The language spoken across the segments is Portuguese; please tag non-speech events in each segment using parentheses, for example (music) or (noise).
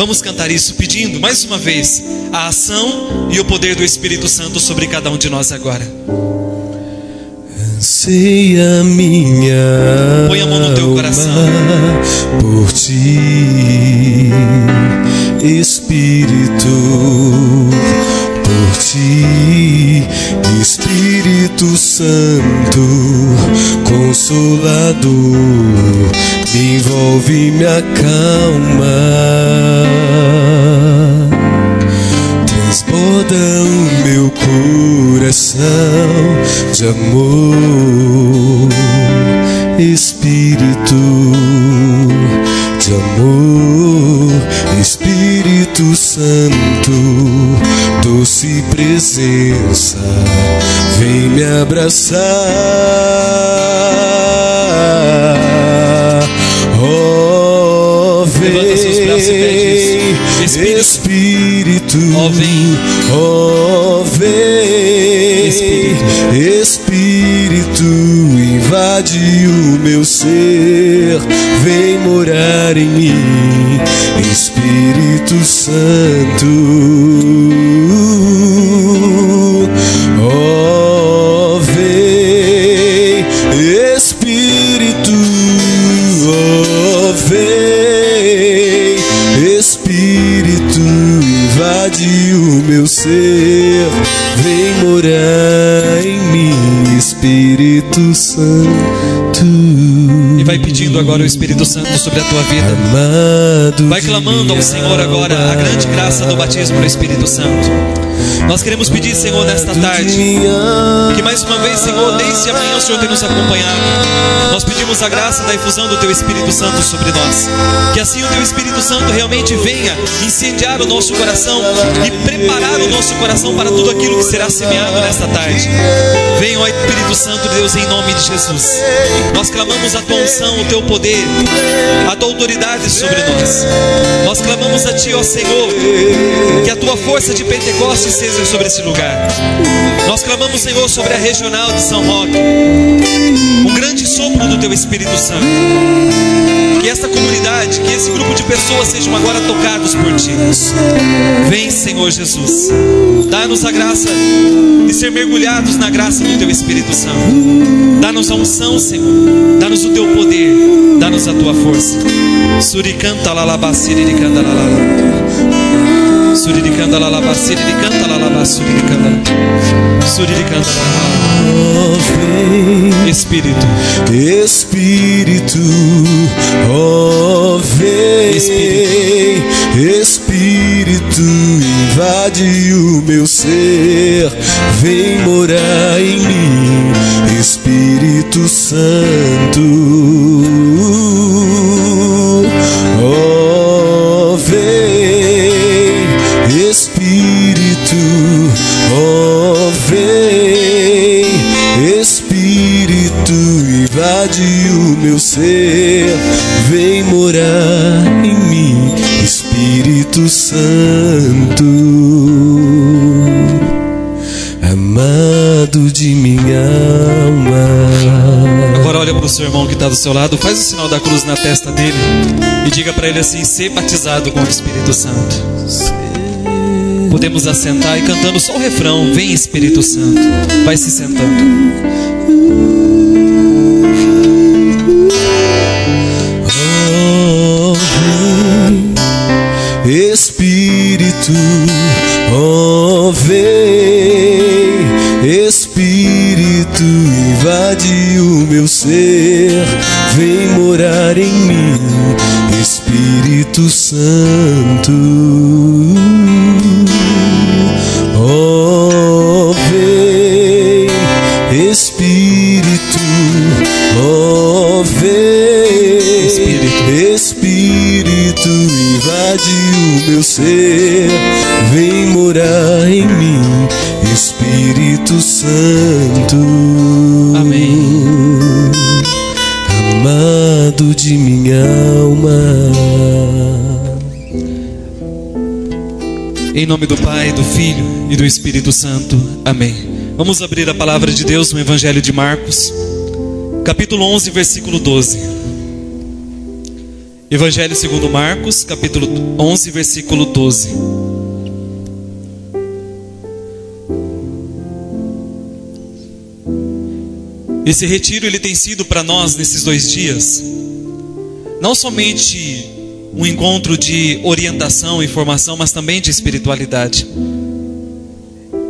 Vamos cantar isso pedindo mais uma vez a ação e o poder do Espírito Santo sobre cada um de nós agora. Anseia minha Põe a mão no teu coração. por ti, Espírito, por ti, Espírito Santo, Consolador, me envolve, me acalma. Transborda o meu coração de amor, Espírito de amor, Espírito Santo, doce presença, vem me abraçar. Oh, vem. Espírito. Espírito, Ó, vem. oh, vem, Espírito. Espírito, invade o meu ser, vem morar em mim, Espírito Santo. Oh, vem, Espírito, oh, vem, Espírito, invade o meu ser, vem morar em mim, Espírito Santo. Agora o Espírito Santo sobre a tua vida. Vai clamando ao Senhor agora a grande graça do batismo no Espírito Santo. Nós queremos pedir, Senhor, nesta tarde, que mais uma vez, Senhor, desde amanhã o Senhor tem nos acompanhado. Nós pedimos a graça da infusão do Teu Espírito Santo sobre nós. Que assim o Teu Espírito Santo realmente venha incendiar o nosso coração e preparar o nosso coração para tudo aquilo que será semeado nesta tarde. Venha, ó Espírito Santo de Deus, em nome de Jesus. Nós clamamos a Tua unção, o Teu poder, a Tua autoridade sobre nós. Nós clamamos a Ti, ó Senhor, que a Tua força de Pentecostes seja sobre esse lugar. Nós clamamos, Senhor, sobre a regional de São Roque. Um grande sopro do Teu Espírito Santo. Que esta comunidade, que esse grupo de pessoas sejam agora tocados por Ti. Vem, Senhor Jesus. Dá-nos a graça de ser mergulhados na graça do Teu Espírito Santo. Dá-nos a unção, Senhor. Dá-nos o Teu poder. Dá-nos a Tua força. Suricanta lalabaciricanda lalala. Suriricanda lalaba, siriricanda lalaba, suriricanda. Suriricanda lalaba. Oh, vem, Espírito, Espírito, oh, vem, Espírito. Espírito, invade o meu ser, vem morar em mim, Espírito Santo. Ser, vem morar em mim, Espírito Santo, amado de minha alma. agora olha para o seu irmão que está do seu lado, faz o sinal da cruz na testa dele e diga para ele assim: ser batizado com o Espírito Santo. Podemos assentar e cantando só o refrão: Vem Espírito Santo. Vai se sentando. Espírito, oh, vem, Espírito, invade o meu ser, vem morar em mim, Espírito Santo. Nome do Pai, do Filho e do Espírito Santo. Amém. Vamos abrir a palavra de Deus no Evangelho de Marcos, capítulo 11, versículo 12. Evangelho segundo Marcos, capítulo 11, versículo 12. Esse retiro ele tem sido para nós nesses dois dias não somente um encontro de orientação e formação, mas também de espiritualidade.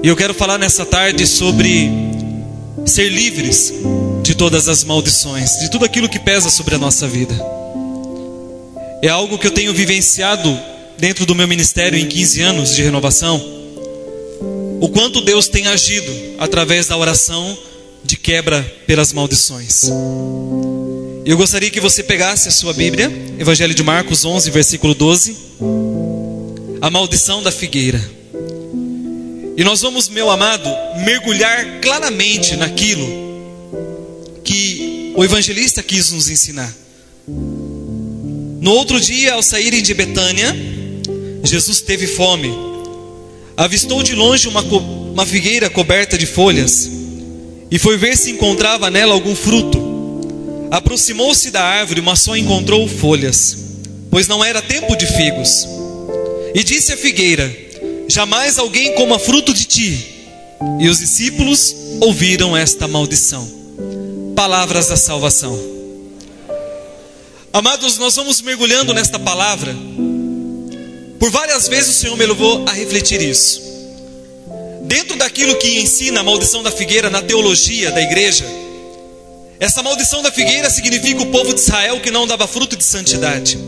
E eu quero falar nessa tarde sobre ser livres de todas as maldições, de tudo aquilo que pesa sobre a nossa vida. É algo que eu tenho vivenciado dentro do meu ministério em 15 anos de renovação. O quanto Deus tem agido através da oração de quebra pelas maldições. Eu gostaria que você pegasse a sua Bíblia, Evangelho de Marcos 11, versículo 12. A maldição da figueira. E nós vamos, meu amado, mergulhar claramente naquilo que o evangelista quis nos ensinar. No outro dia, ao saírem de Betânia, Jesus teve fome. Avistou de longe uma, uma figueira coberta de folhas e foi ver se encontrava nela algum fruto. Aproximou-se da árvore, mas só encontrou folhas, pois não era tempo de figos. E disse a figueira: Jamais alguém coma fruto de ti. E os discípulos ouviram esta maldição. Palavras da salvação. Amados, nós vamos mergulhando nesta palavra. Por várias vezes o Senhor me levou a refletir isso. Dentro daquilo que ensina a maldição da figueira na teologia da igreja, essa maldição da figueira significa o povo de Israel que não dava fruto de santidade.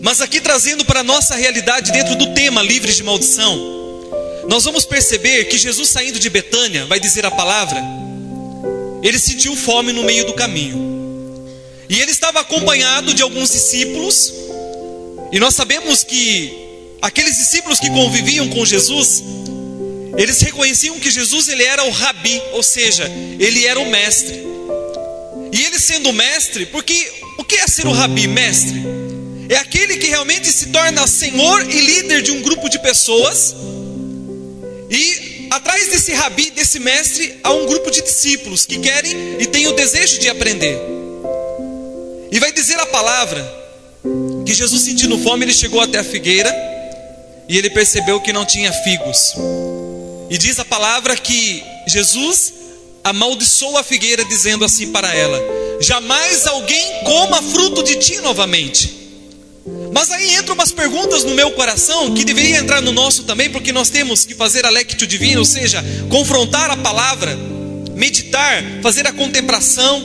Mas aqui trazendo para a nossa realidade, dentro do tema livres de maldição, nós vamos perceber que Jesus saindo de Betânia, vai dizer a palavra, ele sentiu fome no meio do caminho. E ele estava acompanhado de alguns discípulos, e nós sabemos que aqueles discípulos que conviviam com Jesus, eles reconheciam que Jesus ele era o rabi, ou seja, ele era o mestre. E ele sendo mestre, porque o que é ser o rabi, mestre? É aquele que realmente se torna senhor e líder de um grupo de pessoas. E atrás desse rabi, desse mestre, há um grupo de discípulos que querem e têm o desejo de aprender. E vai dizer a palavra que Jesus sentindo fome, ele chegou até a figueira e ele percebeu que não tinha figos. E diz a palavra que Jesus amaldiçoou a figueira, dizendo assim para ela: Jamais alguém coma fruto de ti novamente. Mas aí entram umas perguntas no meu coração que deveria entrar no nosso também, porque nós temos que fazer a lectio divina, ou seja, confrontar a palavra, meditar, fazer a contemplação.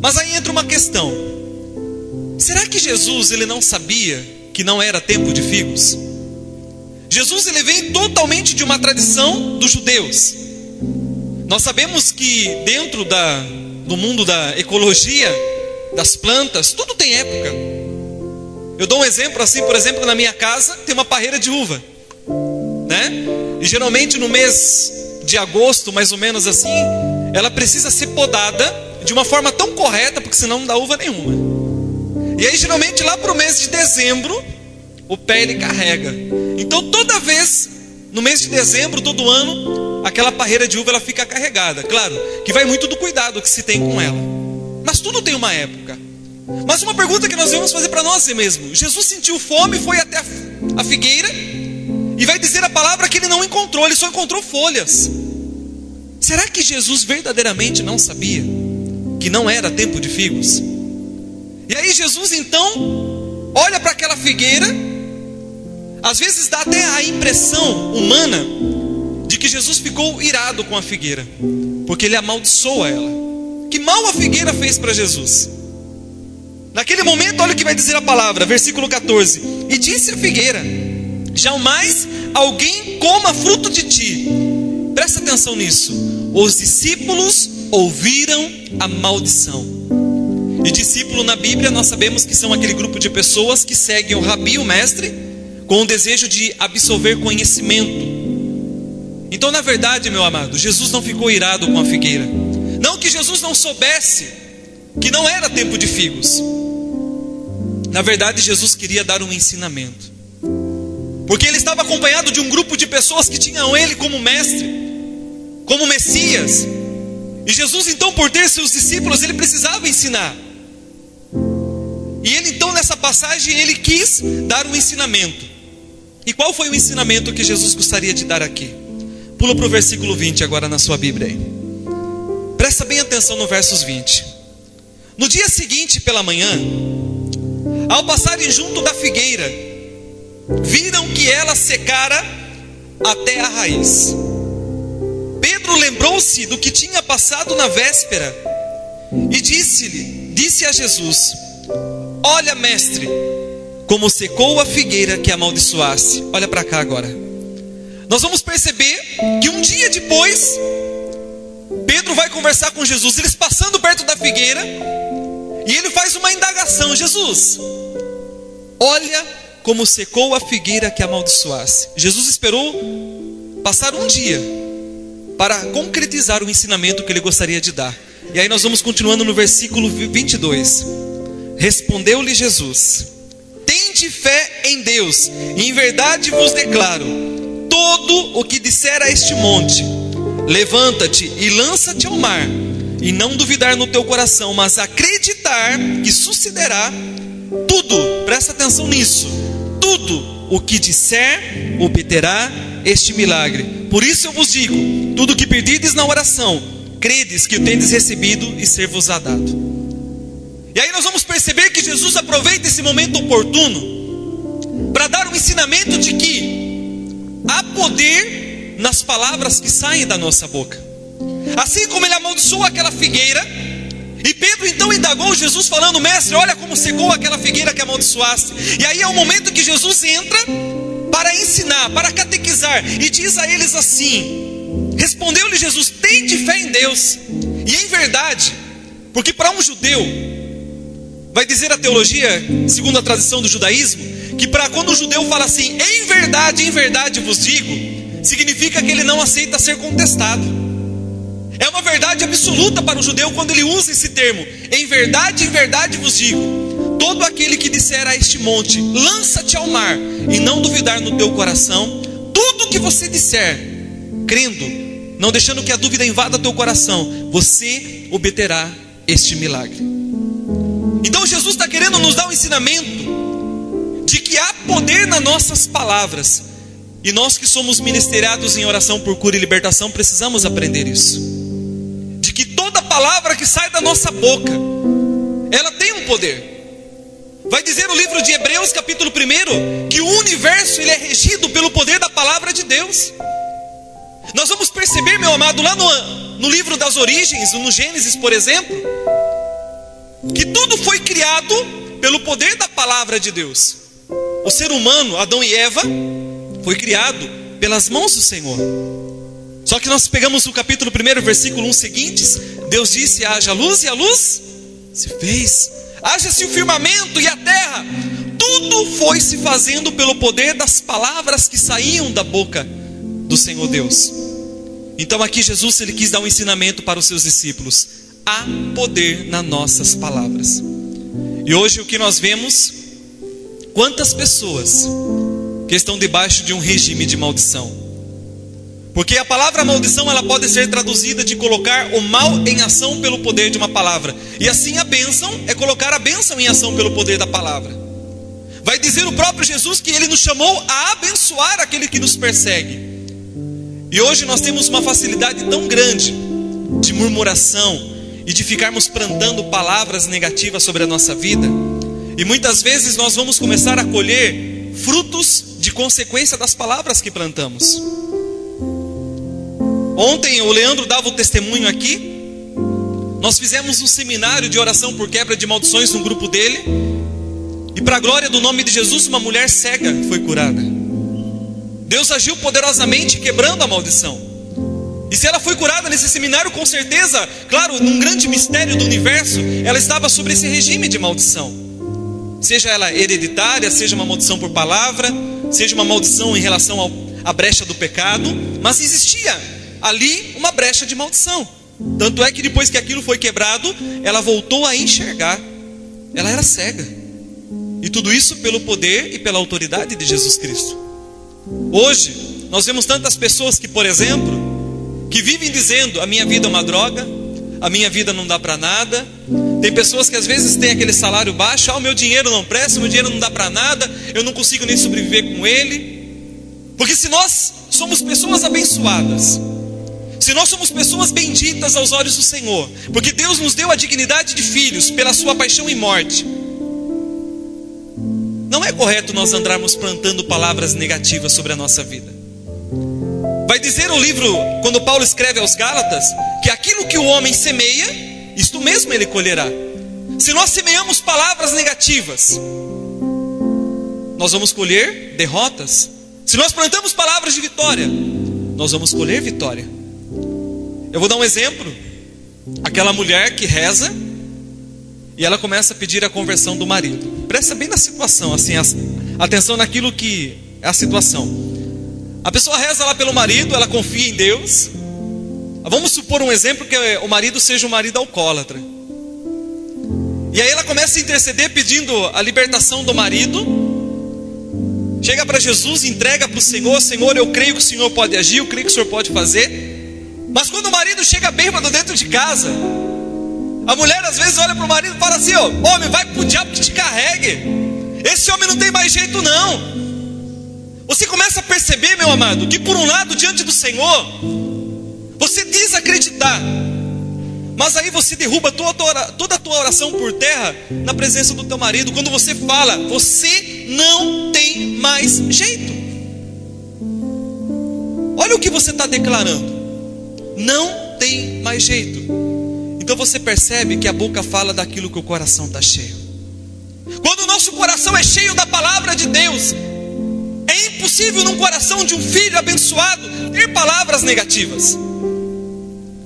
Mas aí entra uma questão: será que Jesus ele não sabia que não era tempo de figos? Jesus ele vem totalmente de uma tradição dos judeus. Nós sabemos que dentro da, do mundo da ecologia, das plantas, tudo tem época. Eu dou um exemplo assim, por exemplo, na minha casa tem uma parreira de uva, né? E geralmente no mês de agosto, mais ou menos assim, ela precisa ser podada de uma forma tão correta, porque senão não dá uva nenhuma. E aí geralmente lá para o mês de dezembro, o pé ele carrega. Então toda vez, no mês de dezembro, todo ano, aquela parreira de uva ela fica carregada. Claro, que vai muito do cuidado que se tem com ela. Mas tudo tem uma época. Mas uma pergunta que nós vamos fazer para nós mesmo: Jesus sentiu fome, foi até a figueira e vai dizer a palavra que ele não encontrou, ele só encontrou folhas. Será que Jesus verdadeiramente não sabia que não era tempo de figos? E aí Jesus então olha para aquela figueira, às vezes dá até a impressão humana de que Jesus ficou irado com a figueira, porque ele amaldiçoa ela. Que mal a figueira fez para Jesus? Naquele momento, olha o que vai dizer a palavra, versículo 14: E disse a figueira: Jamais alguém coma fruto de ti. Presta atenção nisso. Os discípulos ouviram a maldição. E discípulo na Bíblia, nós sabemos que são aquele grupo de pessoas que seguem o rabi, o mestre, com o desejo de absorver conhecimento. Então, na verdade, meu amado, Jesus não ficou irado com a figueira. Não que Jesus não soubesse que não era tempo de figos. Na verdade, Jesus queria dar um ensinamento. Porque ele estava acompanhado de um grupo de pessoas que tinham ele como mestre, como Messias. E Jesus, então, por ter seus discípulos, ele precisava ensinar. E ele então nessa passagem ele quis dar um ensinamento. E qual foi o ensinamento que Jesus gostaria de dar aqui? Pula para o versículo 20 agora na sua Bíblia aí. Presta bem atenção no versos 20. No dia seguinte pela manhã, ao passarem junto da figueira, viram que ela secara até a raiz. Pedro lembrou-se do que tinha passado na véspera e disse-lhe, disse a Jesus: Olha, mestre, como secou a figueira que amaldiçoasse. Olha para cá agora. Nós vamos perceber que um dia depois, Pedro vai conversar com Jesus, eles passando perto da figueira, e ele faz uma indagação: Jesus, olha como secou a figueira que amaldiçoasse. Jesus esperou passar um dia para concretizar o ensinamento que ele gostaria de dar. E aí nós vamos continuando no versículo 22. Respondeu-lhe Jesus: Tende fé em Deus, e em verdade vos declaro: todo o que disser a este monte, levanta-te e lança-te ao mar, e não duvidar no teu coração, mas acreditar que sucederá tudo, presta atenção nisso, tudo o que disser obterá este milagre. Por isso eu vos digo: tudo o que pedides na oração, credes que o tendes recebido e ser-vos-á dado. E aí nós vamos perceber que Jesus aproveita esse momento oportuno para dar um ensinamento de que há poder nas palavras que saem da nossa boca. Assim como ele amaldiçoou aquela figueira, e Pedro então indagou Jesus, falando: Mestre, olha como secou aquela figueira que amaldiçoaste. E aí é o momento que Jesus entra para ensinar, para catequizar, e diz a eles assim: Respondeu-lhe Jesus: Tende fé em Deus. E em verdade, porque para um judeu, vai dizer a teologia, segundo a tradição do judaísmo, que para quando o judeu fala assim, em verdade, em verdade vos digo, significa que ele não aceita ser contestado. É uma verdade absoluta para o judeu quando ele usa esse termo. Em verdade, em verdade vos digo: todo aquele que disser a este monte, lança-te ao mar, e não duvidar no teu coração, tudo que você disser, crendo, não deixando que a dúvida invada teu coração, você obterá este milagre. Então Jesus está querendo nos dar um ensinamento de que há poder nas nossas palavras. E nós que somos ministeriados em oração por cura e libertação precisamos aprender isso palavra que sai da nossa boca, ela tem um poder. Vai dizer o livro de Hebreus, capítulo 1, que o universo ele é regido pelo poder da palavra de Deus. Nós vamos perceber, meu amado, lá no, no livro das origens, no Gênesis, por exemplo, que tudo foi criado pelo poder da palavra de Deus. O ser humano, Adão e Eva, foi criado pelas mãos do Senhor. Só que nós pegamos o capítulo 1, versículo 1 seguintes, Deus disse: haja luz, e a luz se fez. Haja-se o firmamento e a terra. Tudo foi se fazendo pelo poder das palavras que saíam da boca do Senhor Deus. Então aqui Jesus ele quis dar um ensinamento para os seus discípulos. Há poder nas nossas palavras. E hoje o que nós vemos, quantas pessoas que estão debaixo de um regime de maldição porque a palavra maldição ela pode ser traduzida de colocar o mal em ação pelo poder de uma palavra. E assim a bênção é colocar a bênção em ação pelo poder da palavra. Vai dizer o próprio Jesus que ele nos chamou a abençoar aquele que nos persegue. E hoje nós temos uma facilidade tão grande de murmuração e de ficarmos plantando palavras negativas sobre a nossa vida. E muitas vezes nós vamos começar a colher frutos de consequência das palavras que plantamos. Ontem o Leandro dava o testemunho aqui. Nós fizemos um seminário de oração por quebra de maldições no grupo dele. E para a glória do nome de Jesus, uma mulher cega foi curada. Deus agiu poderosamente quebrando a maldição. E se ela foi curada nesse seminário, com certeza, claro, num grande mistério do universo, ela estava sobre esse regime de maldição. Seja ela hereditária, seja uma maldição por palavra, seja uma maldição em relação à brecha do pecado, mas existia ali uma brecha de maldição. Tanto é que depois que aquilo foi quebrado, ela voltou a enxergar. Ela era cega. E tudo isso pelo poder e pela autoridade de Jesus Cristo. Hoje, nós vemos tantas pessoas que, por exemplo, que vivem dizendo: a minha vida é uma droga, a minha vida não dá para nada, Tem pessoas que às vezes têm aquele salário baixo, ah, o meu dinheiro não presta, o meu dinheiro não dá para nada, eu não consigo nem sobreviver com ele. Porque se nós somos pessoas abençoadas, se nós somos pessoas benditas aos olhos do Senhor, porque Deus nos deu a dignidade de filhos pela sua paixão e morte, não é correto nós andarmos plantando palavras negativas sobre a nossa vida. Vai dizer o livro, quando Paulo escreve aos Gálatas, que aquilo que o homem semeia, isto mesmo ele colherá. Se nós semeamos palavras negativas, nós vamos colher derrotas. Se nós plantamos palavras de vitória, nós vamos colher vitória. Eu vou dar um exemplo. Aquela mulher que reza e ela começa a pedir a conversão do marido. Presta bem na situação, assim, atenção naquilo que é a situação. A pessoa reza lá pelo marido, ela confia em Deus. Vamos supor um exemplo que o marido seja um marido alcoólatra. E aí ela começa a interceder pedindo a libertação do marido. Chega para Jesus, entrega para o Senhor: Senhor, eu creio que o Senhor pode agir, eu creio que o Senhor pode fazer. Mas quando o marido chega bêbado dentro de casa, a mulher às vezes olha para o marido e fala assim: ó, homem, vai para o diabo que te carregue. Esse homem não tem mais jeito, não. Você começa a perceber, meu amado, que por um lado, diante do Senhor, você diz acreditar, mas aí você derruba toda, toda a tua oração por terra na presença do teu marido, quando você fala, você não tem mais jeito. Olha o que você está declarando. Não tem mais jeito. Então você percebe que a boca fala daquilo que o coração está cheio. Quando o nosso coração é cheio da palavra de Deus, é impossível num coração de um filho abençoado ter palavras negativas.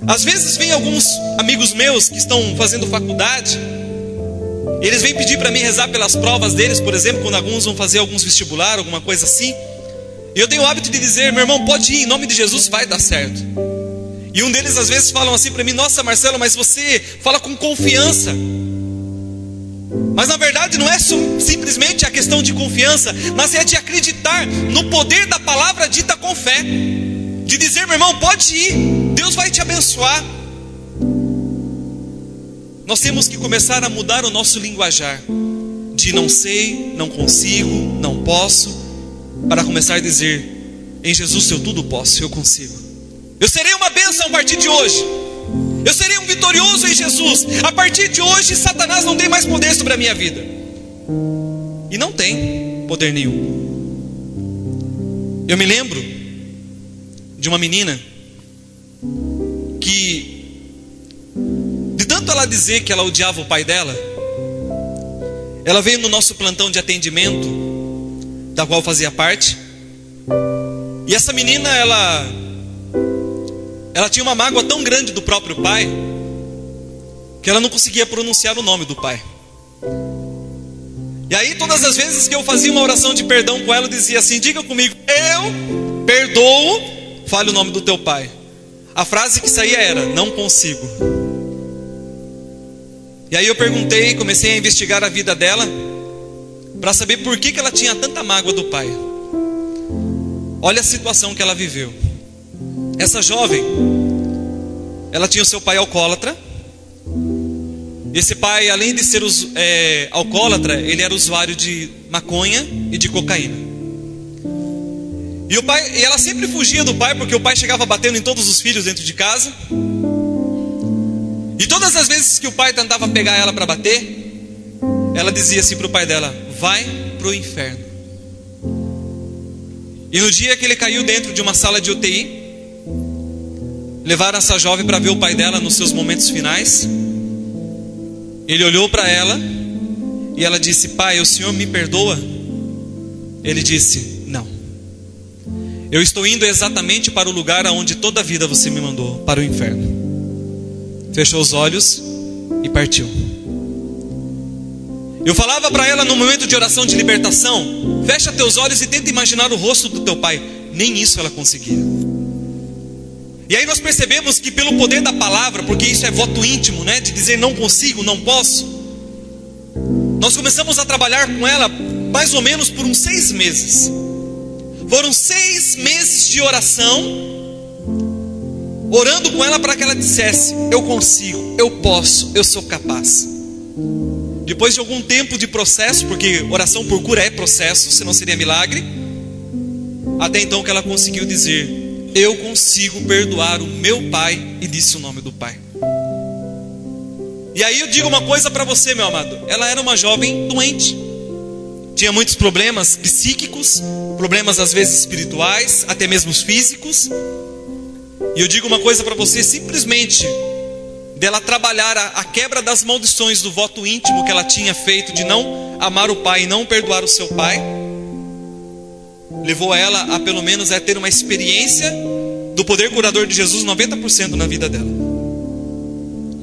Às vezes vem alguns amigos meus que estão fazendo faculdade, eles vêm pedir para mim rezar pelas provas deles, por exemplo, quando alguns vão fazer alguns vestibular, alguma coisa assim. E eu tenho o hábito de dizer, meu irmão, pode ir, em nome de Jesus vai dar certo. E um deles às vezes falam assim para mim: Nossa, Marcelo, mas você fala com confiança. Mas na verdade não é simplesmente a questão de confiança, mas é de acreditar no poder da palavra dita com fé. De dizer, meu irmão, pode ir, Deus vai te abençoar. Nós temos que começar a mudar o nosso linguajar de não sei, não consigo, não posso, para começar a dizer: em Jesus eu tudo posso, eu consigo. Eu serei uma bênção a partir de hoje. Eu serei um vitorioso em Jesus. A partir de hoje, Satanás não tem mais poder sobre a minha vida. E não tem poder nenhum. Eu me lembro de uma menina que, de tanto ela dizer que ela odiava o pai dela, ela veio no nosso plantão de atendimento, da qual fazia parte. E essa menina, ela ela tinha uma mágoa tão grande do próprio pai que ela não conseguia pronunciar o nome do pai. E aí, todas as vezes que eu fazia uma oração de perdão com ela, eu dizia assim: Diga comigo, eu perdoo, fale o nome do teu pai. A frase que saía era: Não consigo. E aí eu perguntei, comecei a investigar a vida dela, para saber por que, que ela tinha tanta mágoa do pai. Olha a situação que ela viveu. Essa jovem, ela tinha o seu pai alcoólatra. Esse pai, além de ser é, alcoólatra, ele era usuário de maconha e de cocaína. E o pai, e ela sempre fugia do pai porque o pai chegava batendo em todos os filhos dentro de casa. E todas as vezes que o pai tentava pegar ela para bater, ela dizia assim para o pai dela: "Vai pro inferno". E no dia que ele caiu dentro de uma sala de UTI, Levaram essa jovem para ver o pai dela nos seus momentos finais. Ele olhou para ela e ela disse: Pai, o senhor me perdoa? Ele disse: Não. Eu estou indo exatamente para o lugar aonde toda a vida você me mandou para o inferno. Fechou os olhos e partiu. Eu falava para ela no momento de oração de libertação: fecha teus olhos e tenta imaginar o rosto do teu pai. Nem isso ela conseguia. E aí nós percebemos que pelo poder da palavra, porque isso é voto íntimo, né, de dizer não consigo, não posso, nós começamos a trabalhar com ela mais ou menos por uns seis meses. Foram seis meses de oração, orando com ela para que ela dissesse: Eu consigo, eu posso, eu sou capaz. Depois de algum tempo de processo, porque oração por cura é processo, senão seria milagre. Até então que ela conseguiu dizer: Eu consigo perdoar o meu pai, e disse o nome do pai. E aí eu digo uma coisa para você, meu amado: ela era uma jovem doente, tinha muitos problemas psíquicos, problemas às vezes espirituais, até mesmo físicos. E eu digo uma coisa para você: simplesmente dela trabalhar a, a, quebra das maldições do voto íntimo que ela tinha feito de não amar o pai e não perdoar o seu pai, levou ela a pelo menos a ter uma experiência do poder curador de Jesus 90% na vida dela.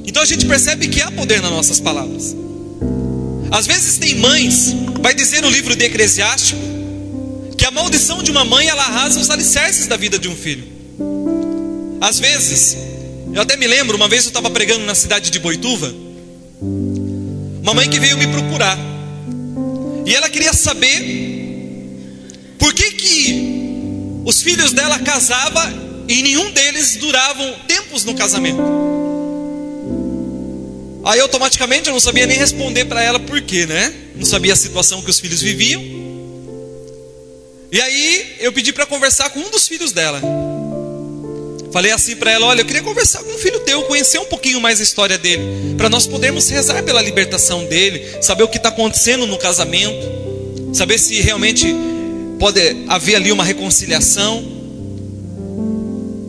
Então a gente percebe que há poder nas nossas palavras. Às vezes tem mães, vai dizer no livro de Eclesiástico, que a maldição de uma mãe ela arrasa os alicerces da vida de um filho. Às vezes, eu até me lembro, uma vez eu estava pregando na cidade de Boituva, uma mãe que veio me procurar, e ela queria saber por que que os filhos dela casavam e nenhum deles duravam tempos no casamento. Aí automaticamente eu não sabia nem responder para ela por quê, né? Não sabia a situação que os filhos viviam. E aí eu pedi para conversar com um dos filhos dela. Falei assim para ela: Olha, eu queria conversar com um filho teu, conhecer um pouquinho mais a história dele, para nós podermos rezar pela libertação dele, saber o que está acontecendo no casamento, saber se realmente pode haver ali uma reconciliação.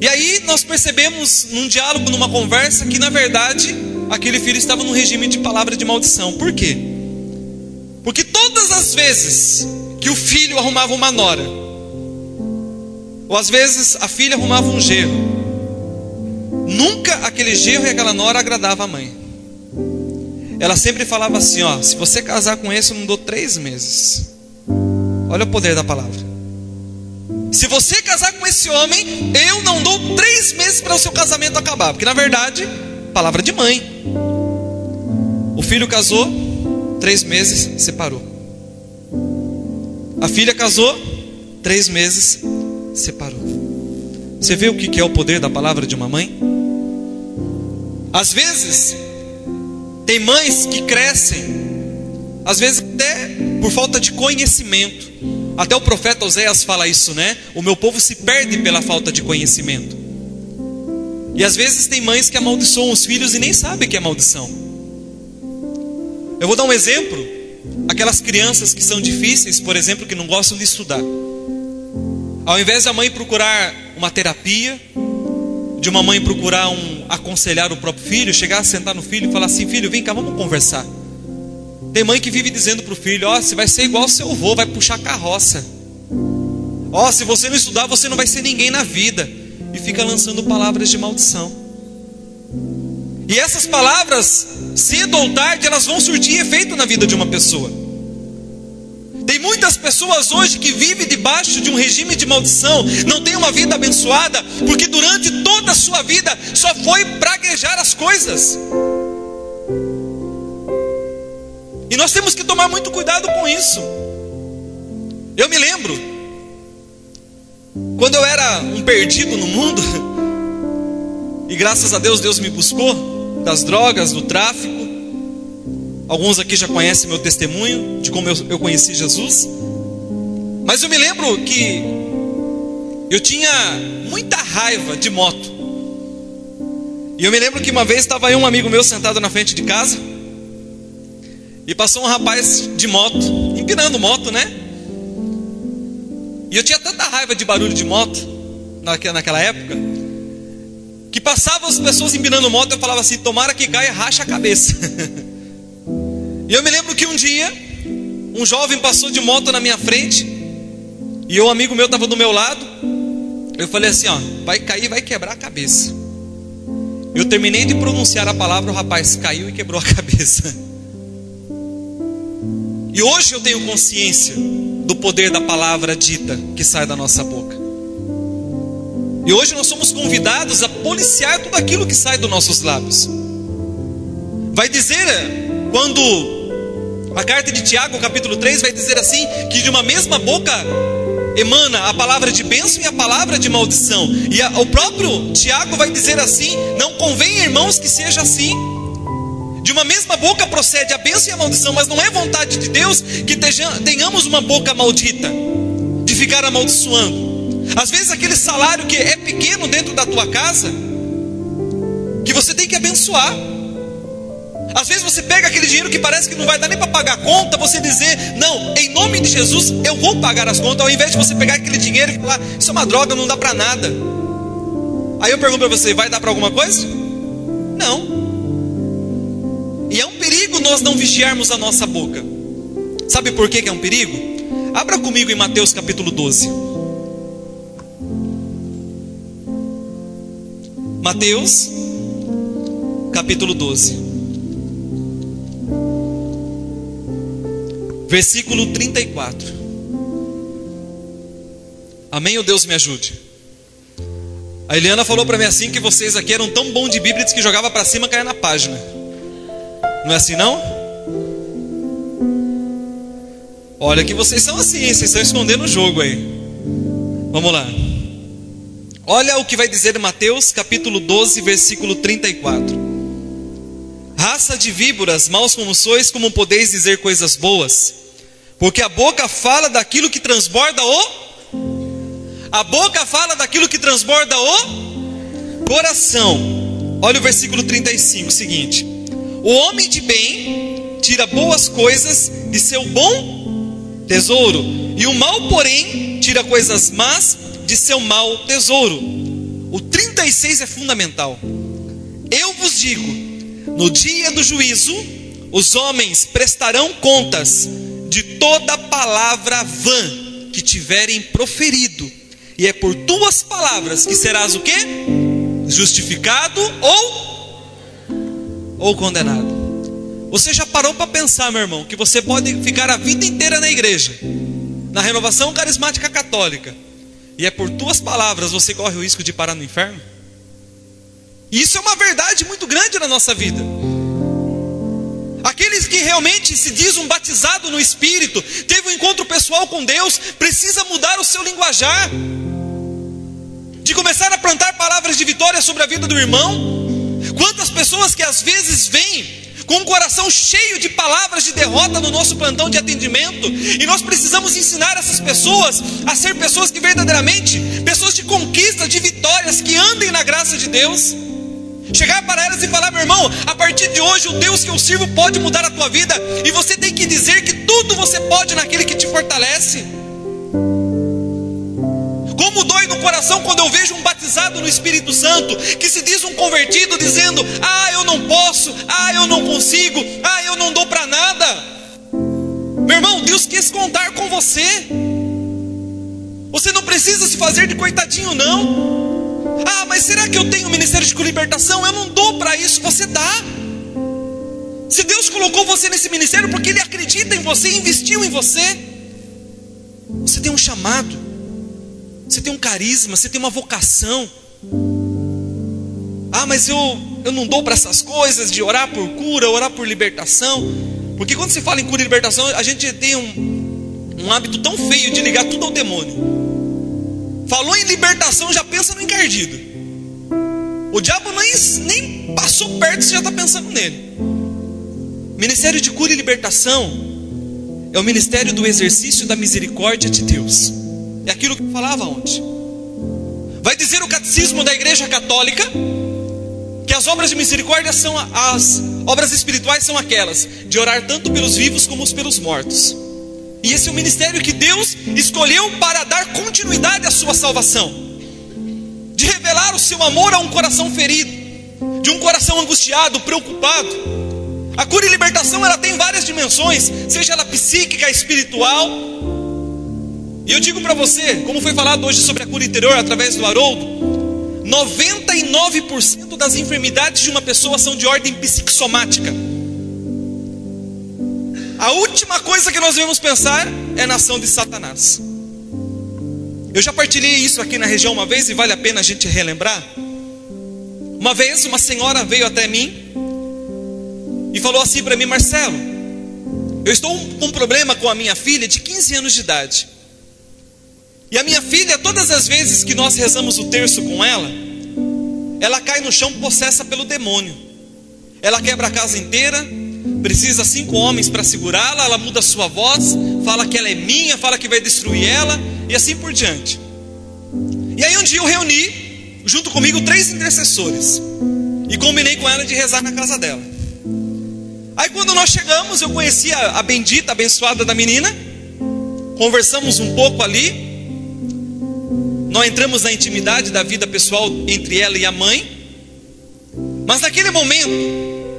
E aí nós percebemos num diálogo, numa conversa, que na verdade aquele filho estava num regime de palavra de maldição. Por quê? Porque todas as vezes que o filho arrumava uma nora, ou às vezes a filha arrumava um gerro, nunca aquele gerro e aquela nora agradava a mãe. Ela sempre falava assim: ó, se você casar com esse, eu não dou três meses. Olha o poder da palavra. Se você casar com esse homem, eu não dou três meses para o seu casamento acabar, porque na verdade, palavra de mãe. O filho casou, três meses, separou. A filha casou, três meses, separou. Você vê o que é o poder da palavra de uma mãe? Às vezes, tem mães que crescem, às vezes até por falta de conhecimento. Até o profeta Oséias fala isso, né? O meu povo se perde pela falta de conhecimento. E às vezes tem mães que amaldiçoam os filhos e nem sabem que é maldição. Eu vou dar um exemplo. Aquelas crianças que são difíceis, por exemplo, que não gostam de estudar. Ao invés da mãe procurar uma terapia, de uma mãe procurar um aconselhar o próprio filho, chegar a sentar no filho e falar assim: "Filho, vem cá, vamos conversar". Tem mãe que vive dizendo para o filho: Ó, oh, você vai ser igual ao seu avô, vai puxar carroça. Ó, oh, se você não estudar, você não vai ser ninguém na vida. E fica lançando palavras de maldição. E essas palavras, cedo ou tarde, elas vão surtir efeito na vida de uma pessoa. Tem muitas pessoas hoje que vivem debaixo de um regime de maldição, não tem uma vida abençoada, porque durante toda a sua vida só foi praguejar as coisas. Nós temos que tomar muito cuidado com isso. Eu me lembro, quando eu era um perdido no mundo, (laughs) e graças a Deus Deus me buscou das drogas, do tráfico. Alguns aqui já conhecem meu testemunho de como eu, conheci Jesus. Mas eu me lembro que eu tinha muita raiva de moto. E eu me lembro que uma vez estava aí um amigo meu sentado na frente de casa. E passou um rapaz de moto, empinando moto, né? E eu tinha tanta raiva de barulho de moto naquela época, que passavam as pessoas empinando moto, eu falava assim: tomara que caia, racha a cabeça. (laughs) e eu me lembro que um dia, um jovem passou de moto na minha frente, e um amigo meu estava do meu lado. Eu falei assim: ó, vai cair, vai quebrar a cabeça. Eu terminei de pronunciar a palavra, o rapaz caiu e quebrou a (laughs) cabeça. E hoje eu tenho consciência do poder da palavra dita que sai da nossa boca. E hoje nós somos convidados a policiar tudo aquilo que sai dos nossos lábios. Vai dizer, quando a carta de Tiago, capítulo 3, vai dizer assim: que de uma mesma boca emana a palavra de bênção e a palavra de maldição. E a, o próprio Tiago vai dizer assim: não convém, irmãos, que seja assim. De uma mesma boca procede a bênção e a maldição, mas não é vontade de Deus que tenhamos uma boca maldita, de ficar amaldiçoando. Às vezes aquele salário que é pequeno dentro da tua casa, que você tem que abençoar. Às vezes você pega aquele dinheiro que parece que não vai dar nem para pagar a conta, você dizer, não, em nome de Jesus eu vou pagar as contas, ao invés de você pegar aquele dinheiro e falar, isso é uma droga, não dá para nada. Aí eu pergunto para você, vai dar para alguma coisa? Não. E é um perigo nós não vigiarmos a nossa boca. Sabe por que é um perigo? Abra comigo em Mateus capítulo 12. Mateus capítulo 12. versículo 34. Amém ou Deus me ajude? A Eliana falou para mim assim que vocês aqui eram tão bom de Bíblia que jogava para cima caía na página. Não é assim não? Olha que vocês são assim, vocês estão escondendo o jogo aí. Vamos lá. Olha o que vai dizer Mateus capítulo 12, versículo 34. Raça de víboras, maus como sois, como podeis dizer coisas boas? Porque a boca fala daquilo que transborda o A boca fala daquilo que transborda o coração. Olha o versículo 35, seguinte: O homem de bem tira boas coisas de seu bom tesouro, e o mal, porém, tira coisas más de seu mau tesouro. O 36 é fundamental. Eu vos digo: no dia do juízo, os homens prestarão contas de toda palavra vã que tiverem proferido, e é por tuas palavras que serás o que? Justificado ou ou condenado. Você já parou para pensar, meu irmão, que você pode ficar a vida inteira na igreja, na renovação carismática católica, e é por tuas palavras você corre o risco de parar no inferno? Isso é uma verdade muito grande na nossa vida. Aqueles que realmente se diz um batizado no Espírito, teve um encontro pessoal com Deus, precisa mudar o seu linguajar, de começar a plantar palavras de vitória sobre a vida do irmão. Quantas pessoas que às vezes vêm com um coração cheio de palavras de derrota no nosso plantão de atendimento, e nós precisamos ensinar essas pessoas a ser pessoas que verdadeiramente, pessoas de conquista, de vitórias, que andem na graça de Deus. Chegar para elas e falar, meu irmão, a partir de hoje o Deus que eu sirvo pode mudar a tua vida, e você tem que dizer que tudo você pode naquele que te fortalece. Dói no coração quando eu vejo um batizado no Espírito Santo, que se diz um convertido, dizendo: Ah, eu não posso, ah, eu não consigo, ah, eu não dou para nada. Meu irmão, Deus quis contar com você. Você não precisa se fazer de coitadinho, não. Ah, mas será que eu tenho ministério de libertação? Eu não dou para isso, você dá. Se Deus colocou você nesse ministério porque Ele acredita em você, investiu em você, você tem um chamado, você tem um carisma, você tem uma vocação. Ah, mas eu, eu não dou para essas coisas de orar por cura, orar por libertação, porque quando se fala em cura e libertação, a gente tem um, um hábito tão feio de ligar tudo ao demônio. Falou em libertação, já pensa no encardido. O diabo nem, nem passou perto, você já está pensando nele. Ministério de cura e libertação é o ministério do exercício da misericórdia de Deus. Aquilo que falava ontem. Vai dizer o catecismo da Igreja Católica que as obras de misericórdia são as obras espirituais são aquelas de orar tanto pelos vivos como pelos mortos. E esse é o ministério que Deus escolheu para dar continuidade à sua salvação, de revelar o seu amor a um coração ferido, de um coração angustiado, preocupado. A cura e libertação ela tem várias dimensões, seja ela psíquica, espiritual. E eu digo para você, como foi falado hoje sobre a cura interior através do Haroldo, 99% das enfermidades de uma pessoa são de ordem psicossomática. A última coisa que nós devemos pensar é na ação de Satanás. Eu já partilhei isso aqui na região uma vez e vale a pena a gente relembrar. Uma vez uma senhora veio até mim e falou assim para mim, Marcelo, eu estou com um problema com a minha filha de 15 anos de idade. E a minha filha, todas as vezes que nós rezamos o terço com ela, ela cai no chão possessa pelo demônio. ela quebra a casa inteira, precisa cinco homens para segurá-la, ela muda sua voz, fala que ela é minha, fala que vai destruir ela e assim por diante. E aí um dia eu reuni, junto comigo, três intercessores e combinei com ela de rezar na casa dela. Aí quando nós chegamos, eu conheci a, a bendita, abençoada da menina, conversamos um pouco ali, nós entramos na intimidade da vida pessoal entre ela e a mãe, mas naquele momento,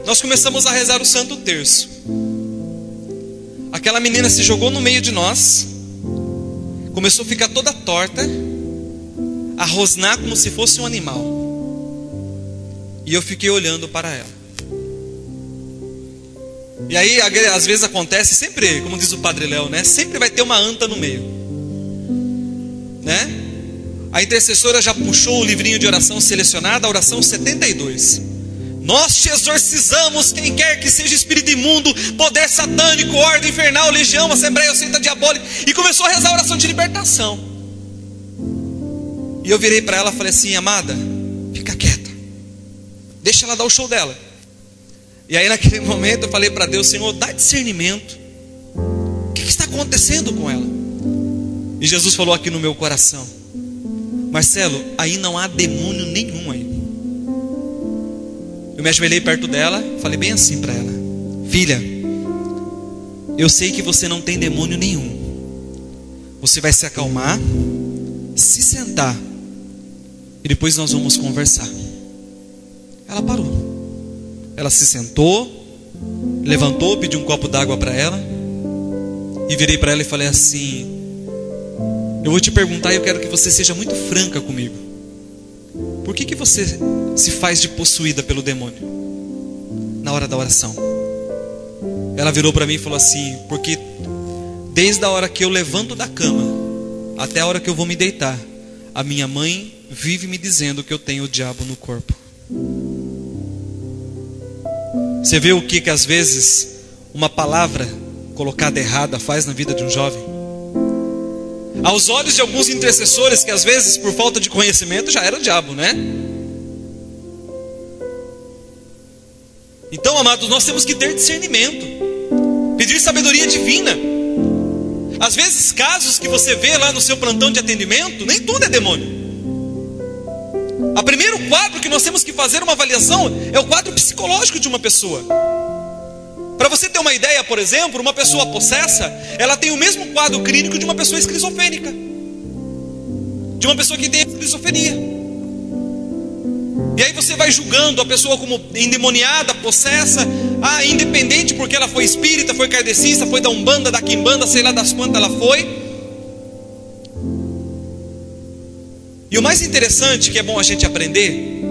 nós começamos a rezar o Santo Terço. Aquela menina se jogou no meio de nós, começou a ficar toda torta, a rosnar como se fosse um animal. E eu fiquei olhando para ela. E aí, às vezes acontece, sempre, como diz o Padre Léo, né? Sempre vai ter uma anta no meio. Né? A intercessora já puxou o livrinho de oração selecionada, a oração 72. Nós te exorcizamos, quem quer que seja espírito imundo, poder satânico, ordem infernal, legião, assembleia, seita diabólica, e começou a rezar a oração de libertação. E eu virei para ela e falei assim: amada, fica quieta, deixa ela dar o show dela. E aí, naquele (laughs) momento, eu falei para Deus: Senhor, dá discernimento, o que, que está acontecendo com ela? E Jesus falou aqui no meu coração: Marcelo, aí não há demônio nenhum aí. Eu me ajoelhei perto dela, falei bem assim para ela: Filha, eu sei que você não tem demônio nenhum. Você vai se acalmar, se sentar, e depois nós vamos conversar. Ela parou. Ela se sentou, levantou, pediu um copo d'água para ela, e virei para ela e falei assim: Eu vou te perguntar e eu quero que você seja muito franca comigo. Por que, que você se faz de possuída pelo demônio na hora da oração. Ela virou para mim e falou assim: Porque desde a hora que eu levanto da cama até a hora que eu vou me deitar, a minha mãe vive me dizendo que eu tenho o diabo no corpo. Você vê o que que às vezes uma palavra colocada errada faz na vida de um jovem? Aos olhos de alguns intercessores que às vezes por falta de conhecimento já era o diabo, né? Então, amados, nós temos que ter discernimento, pedir sabedoria divina. Às vezes, casos que você vê lá no seu plantão de atendimento, nem tudo é demônio. O primeiro quadro que nós temos que fazer uma avaliação é o quadro psicológico de uma pessoa. Você ter uma ideia, por exemplo, uma pessoa possessa, ela tem o mesmo quadro clínico de uma pessoa esquizofrênica, de uma pessoa que tem esquizofrenia. E aí você vai julgando a pessoa como endemoniada, possessa, ah, independente porque ela foi espírita, foi kardecista, foi da Umbanda, da Quimbanda, sei lá das quantas ela foi. E o mais interessante, que é bom a gente aprender,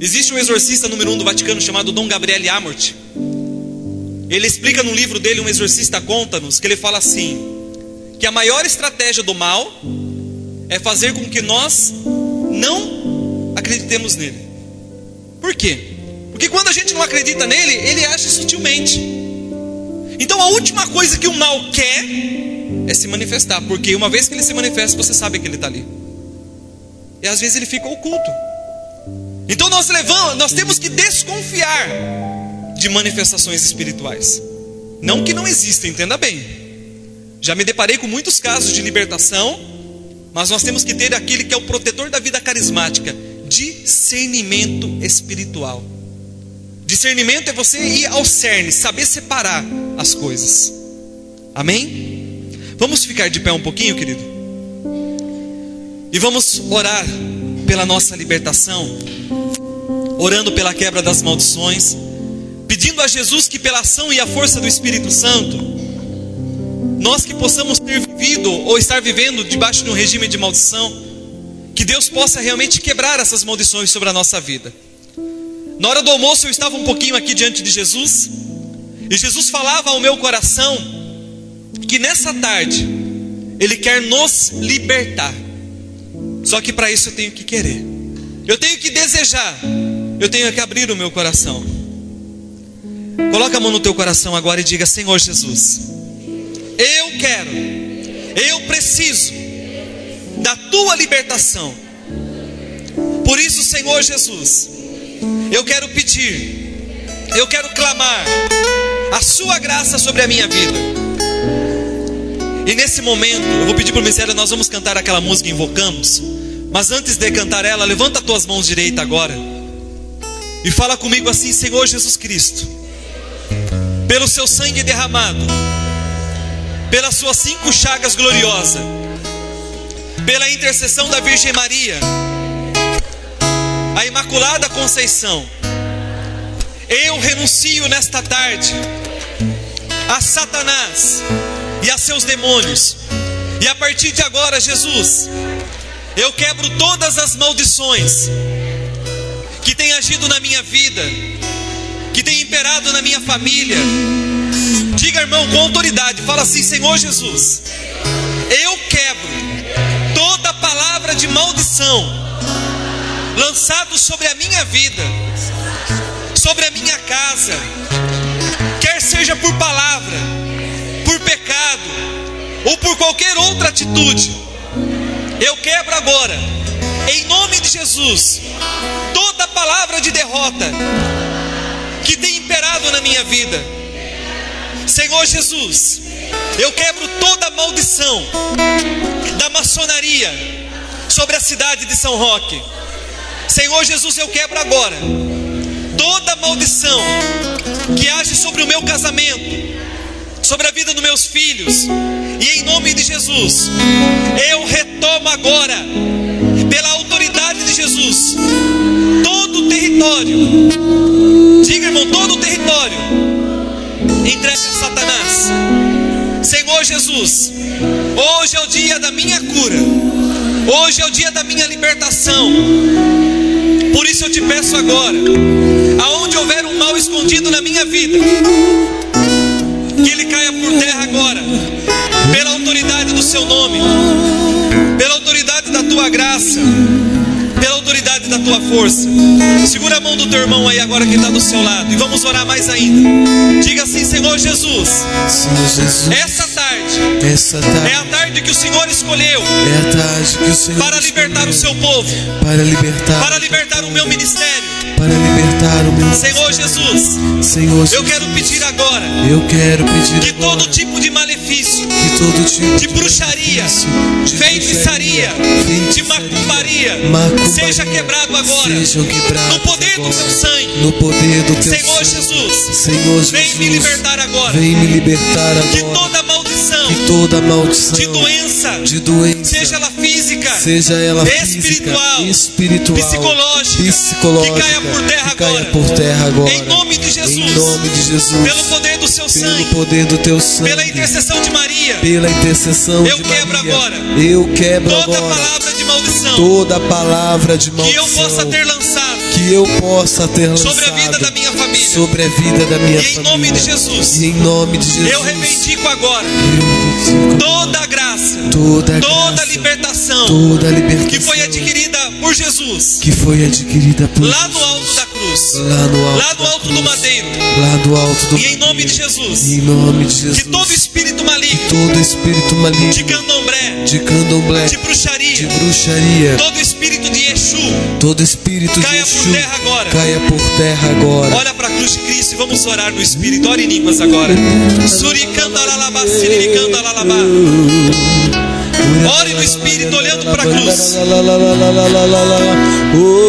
existe um exorcista número um do Vaticano chamado Dom Gabriele Amort. Ele explica no livro dele, Um Exorcista Conta-nos, que ele fala assim: que a maior estratégia do mal é fazer com que nós não acreditemos nele. Por quê? Porque quando a gente não acredita nele, ele age sutilmente. Então a última coisa que o mal quer é se manifestar, porque uma vez que ele se manifesta, você sabe que ele está ali. E às vezes ele fica oculto. Então nós levamos, nós temos que desconfiar de manifestações espirituais. Não que não existam, entenda bem. Já me deparei com muitos casos de libertação, mas nós temos que ter aquele que é o protetor da vida carismática, discernimento espiritual. Discernimento é você ir ao cerne, saber separar as coisas. Amém? Vamos ficar de pé um pouquinho, querido? E vamos orar pela nossa libertação, orando pela quebra das maldições, pedindo a Jesus que, pela ação e a força do Espírito Santo, nós que possamos ter vivido ou estar vivendo debaixo de um regime de maldição, que Deus possa realmente quebrar essas maldições sobre a nossa vida. Na hora do almoço eu estava um pouquinho aqui diante de Jesus, e Jesus falava ao meu coração que nessa tarde Ele quer nos libertar. Só que para isso eu tenho que querer, eu tenho que desejar, eu tenho que abrir o meu coração. Coloca a mão no teu coração agora e diga: Senhor Jesus, eu quero, eu preciso da tua libertação. Por isso, Senhor Jesus, eu quero pedir eu quero clamar a sua graça sobre a minha vida. E nesse momento, eu vou pedir para o mistério, nós vamos cantar aquela música Invocamos. Mas antes de cantar ela, levanta tuas mãos direita agora. E fala comigo assim, Senhor Jesus Cristo. Pelo seu sangue derramado, pelas suas cinco chagas gloriosas, pela intercessão da Virgem Maria, a Imaculada Conceição, eu renuncio nesta tarde a Satanás e a seus demônios, e a partir de agora, Jesus, eu quebro todas as maldições que têm agido na minha vida, que têm imperado na minha família. Diga, irmão, com autoridade, fala assim: Senhor Jesus, eu quebro toda palavra de maldição lançado sobre a minha vida, sobre a minha casa, quer seja por palavra, por pecado ou por qualquer outra atitude, eu quebro agora, em nome de Jesus, toda palavra de derrota que tem imperado na minha vida. Senhor Jesus, eu quebro toda maldição da maçonaria sobre a cidade de São Roque. Senhor Jesus, eu quebro agora toda maldição que age sobre o meu casamento, sobre a vida dos meus filhos, e em nome de Jesus, eu retomo agora, pela autoridade de Jesus, todo o território, diga irmão, todo o território, entregue a Satanás. Senhor Jesus, hoje é o dia da minha cura, hoje é o dia da minha libertação. Por isso eu te peço agora, aonde houver um mal escondido na minha vida, que ele caia por terra agora, pela autoridade do seu nome, pela autoridade da tua graça, tua força. Segura a mão do teu irmão aí agora que está do seu lado e vamos orar mais ainda. Diga assim, Senhor Jesus, Senhor Jesus, essa tarde essa tarde é a tarde que o Senhor escolheu é a tarde que o Senhor para libertar o seu povo, para libertar, para libertar o meu ministério. para libertar o meu Senhor Jesus, Senhor eu Jesus, quero pedir agora eu quero pedir que agora todo tipo de malefício, de bruxaria, de feitiçaria, de macumbaria, seja quebrado agora, no poder do teu sangue. no poder do teu Senhor. Jesus, Senhor vem Jesus, me libertar agora. vem me libertar de agora. toda maldição, de toda maldição, de doença, de doença, seja ela física, seja ela espiritual, física, espiritual, psicológica, psicológica, que caia por terra que caia agora. por terra agora. Em nome de Jesus. Em nome de Jesus. pelo poder do seu Pelo sangue, poder do teu sangue. pela intercessão de Maria, pela intercessão Eu de quebro Maria. agora Eu quebro toda agora palavra de maldição toda palavra de que maldição eu possa ter lançado que eu possa ter lançado sobre a vida da minha família. sobre a vida da minha E em família. nome de Jesus, E em nome de Jesus. Eu reivindico agora toda a graça, toda a toda a graça, libertação toda a libertação que foi adquirida por Jesus que foi adquirida por lá no alto da cruz, lá no alto, lá no alto do cruz, madeiro. lá do alto do E em nome de Jesus, em nome de Jesus. que todo espírito maligno todo espírito maligno de candomblé, de candomblé, de bruxaria, de bruxaria, todo espírito todo espírito Caia de por Exu, terra agora. caia por terra agora. olha para a cruz de Cristo e vamos orar no espírito. Ore em línguas agora. Suricanda lalabá, siricanda lalabá. Ore no espírito olhando para a cruz.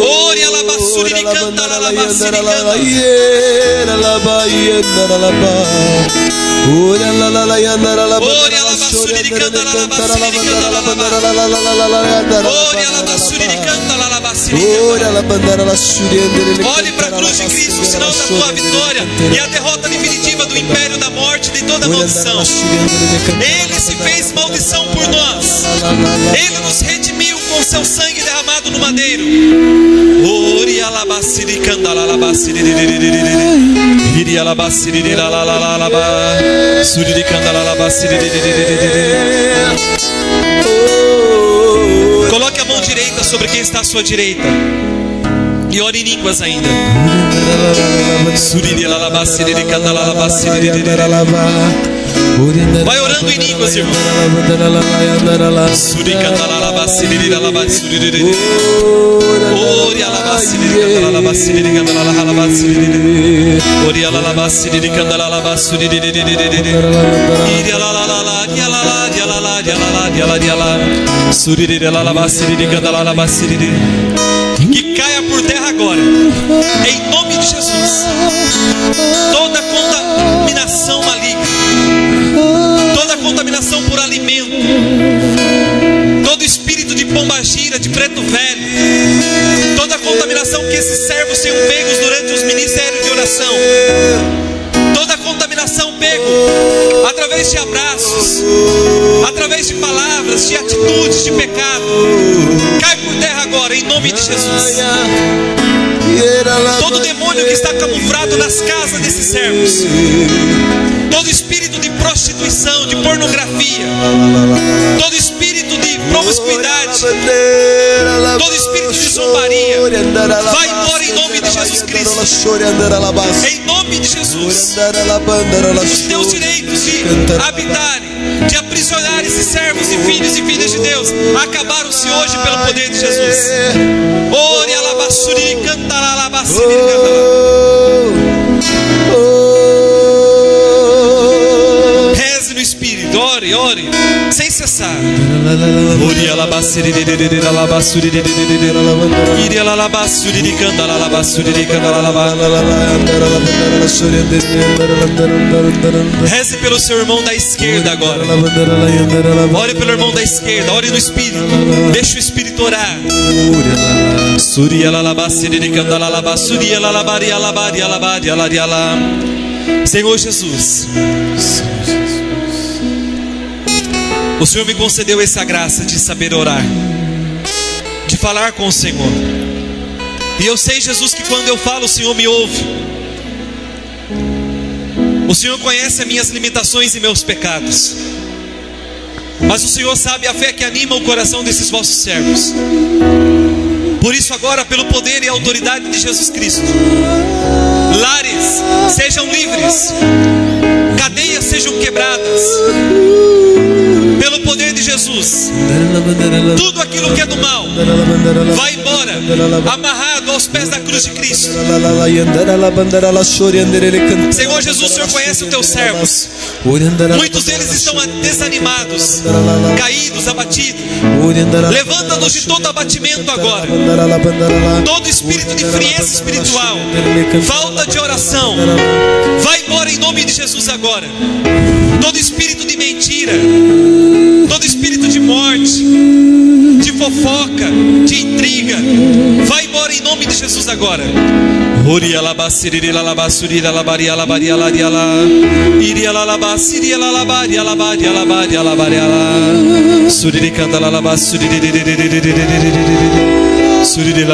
Ore alabá, suricanda lalabá, siricanda. Ore alaba suricanda lalaba suricanda lalaba. Ore alabá, suricanda lalabá, siricanda. Olhe para a cruz de Cristo, o sinal da tua vitória e a derrota definitiva do império da morte e de toda maldição. Ele se fez maldição por nós. Ele nos redimiu com seu sangue derramado no madeiro. Ori sobre quem está à sua direita. E ore em línguas ainda. Vai orando em línguas, irmão. Ori Que caia por terra agora. Em nome de Jesus. Toda contaminação maligna. Toda contaminação por alimento. Todo espírito de pombagira, de preto velho. Toda contaminação que esses servos tenham pegos durante os ministérios de oração. Toda contaminação pego através de abraços, através de palavras, de atitudes, de pecado. Cai por terra agora, em nome de Jesus. Todo demônio que está camuflado nas casas desses servos, todo espírito de prostituição, de pornografia, todo espírito de promiscuidade, todo espírito de zombaria, vai embora em nome de Jesus Cristo. Em nome de Jesus, os teus direitos de habitarem, esses servos e filhos e filhas de Deus, acabaram-se hoje pelo poder de Jesus. Ore alabassuri, cantará alabassuri, Reze no Espírito, ore, ore, sem cessar. Reze pelo seu irmão da esquerda agora. Ore pelo irmão da esquerda, ore no Espírito. Deixa o Espírito orar. Suri alabasiri cantara o Senhor me concedeu essa graça de saber orar, de falar com o Senhor. E eu sei, Jesus, que quando eu falo, o Senhor me ouve. O Senhor conhece as minhas limitações e meus pecados. Mas o Senhor sabe a fé que anima o coração desses vossos servos. Por isso, agora, pelo poder e autoridade de Jesus Cristo, lares sejam livres, cadeias sejam quebradas, pelo poder de Jesus, tudo aquilo que é do mal vai embora, amarrado aos pés da cruz de Cristo. Senhor Jesus, o Senhor conhece os teus servos, muitos deles estão desanimados, caídos, abatidos. Levanta-nos de todo abatimento agora, todo espírito de frieza espiritual, falta de oração, vai embora em nome de Jesus agora. Todo espírito de mentira, todo espírito de morte, de fofoca, de intriga, vai embora em nome de Jesus agora. Suriri